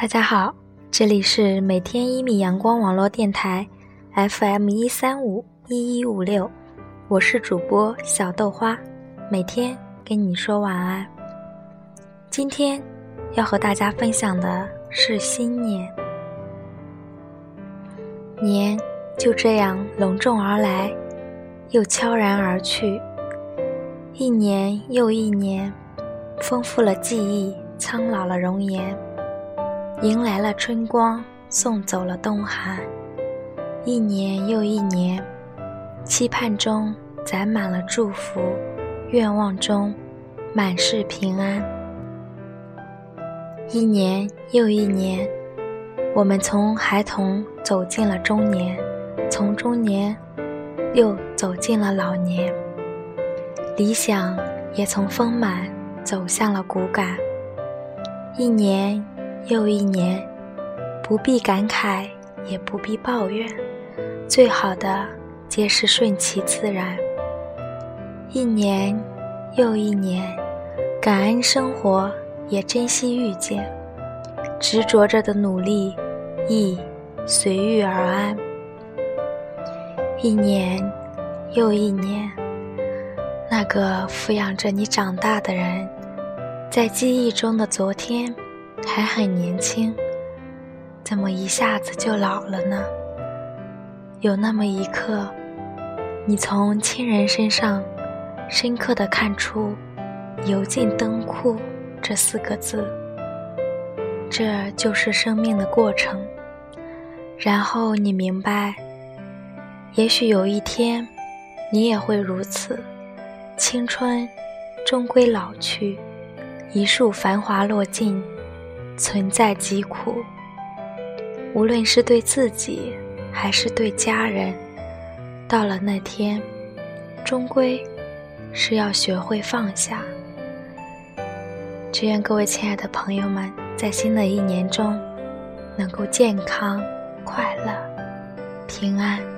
大家好，这里是每天一米阳光网络电台，FM 一三五一一五六，我是主播小豆花，每天跟你说晚安。今天要和大家分享的是新年，年就这样隆重而来，又悄然而去，一年又一年，丰富了记忆，苍老了容颜。迎来了春光，送走了冬寒。一年又一年，期盼中攒满了祝福，愿望中满是平安。一年又一年，我们从孩童走进了中年，从中年又走进了老年。理想也从丰满走向了骨感。一年。又一年，不必感慨，也不必抱怨，最好的皆是顺其自然。一年又一年，感恩生活，也珍惜遇见，执着着的努力，亦随遇而安。一年又一年，那个抚养着你长大的人，在记忆中的昨天。还很年轻，怎么一下子就老了呢？有那么一刻，你从亲人身上深刻的看出“油尽灯枯”这四个字，这就是生命的过程。然后你明白，也许有一天，你也会如此，青春终归老去，一束繁华落尽。存在疾苦，无论是对自己还是对家人，到了那天，终归是要学会放下。只愿各位亲爱的朋友们，在新的一年中，能够健康、快乐、平安。